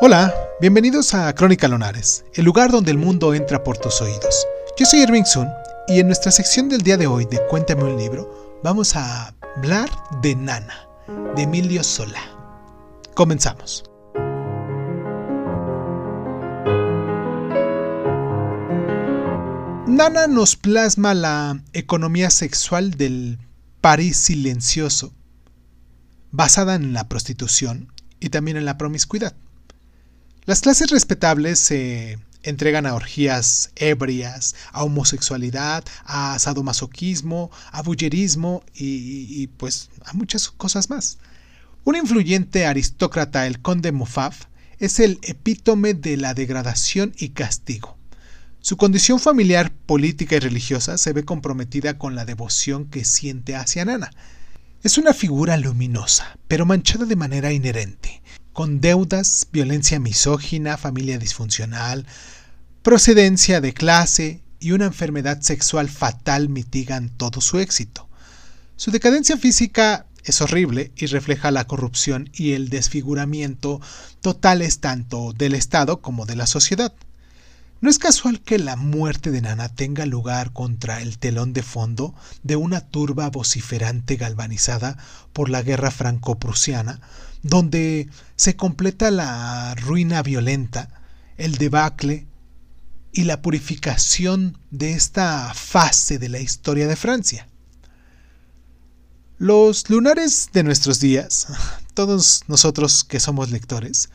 Hola, bienvenidos a Crónica Lonares, el lugar donde el mundo entra por tus oídos. Yo soy Irving Sun y en nuestra sección del día de hoy de Cuéntame un libro vamos a hablar de Nana, de Emilio Sola. Comenzamos. Nana nos plasma la economía sexual del París silencioso, basada en la prostitución y también en la promiscuidad. Las clases respetables se entregan a orgías ebrias, a homosexualidad, a sadomasoquismo, a bullerismo y, pues a muchas cosas más. Un influyente aristócrata, el conde Muffaf, es el epítome de la degradación y castigo. Su condición familiar, política y religiosa se ve comprometida con la devoción que siente hacia Nana. Es una figura luminosa, pero manchada de manera inherente con deudas, violencia misógina, familia disfuncional, procedencia de clase y una enfermedad sexual fatal mitigan todo su éxito. Su decadencia física es horrible y refleja la corrupción y el desfiguramiento totales tanto del Estado como de la sociedad. No es casual que la muerte de Nana tenga lugar contra el telón de fondo de una turba vociferante galvanizada por la guerra franco-prusiana, donde se completa la ruina violenta, el debacle y la purificación de esta fase de la historia de Francia. Los lunares de nuestros días, todos nosotros que somos lectores,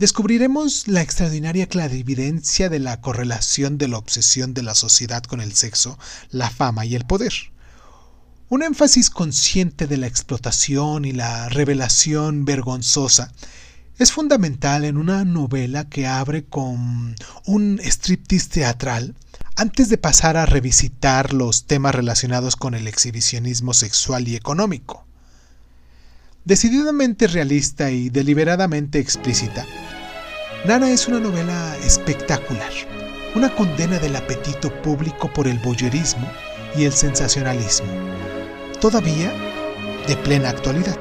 descubriremos la extraordinaria clarividencia de la correlación de la obsesión de la sociedad con el sexo, la fama y el poder. Un énfasis consciente de la explotación y la revelación vergonzosa es fundamental en una novela que abre con un striptease teatral antes de pasar a revisitar los temas relacionados con el exhibicionismo sexual y económico. Decididamente realista y deliberadamente explícita, Nana es una novela espectacular, una condena del apetito público por el boyerismo y el sensacionalismo todavía de plena actualidad.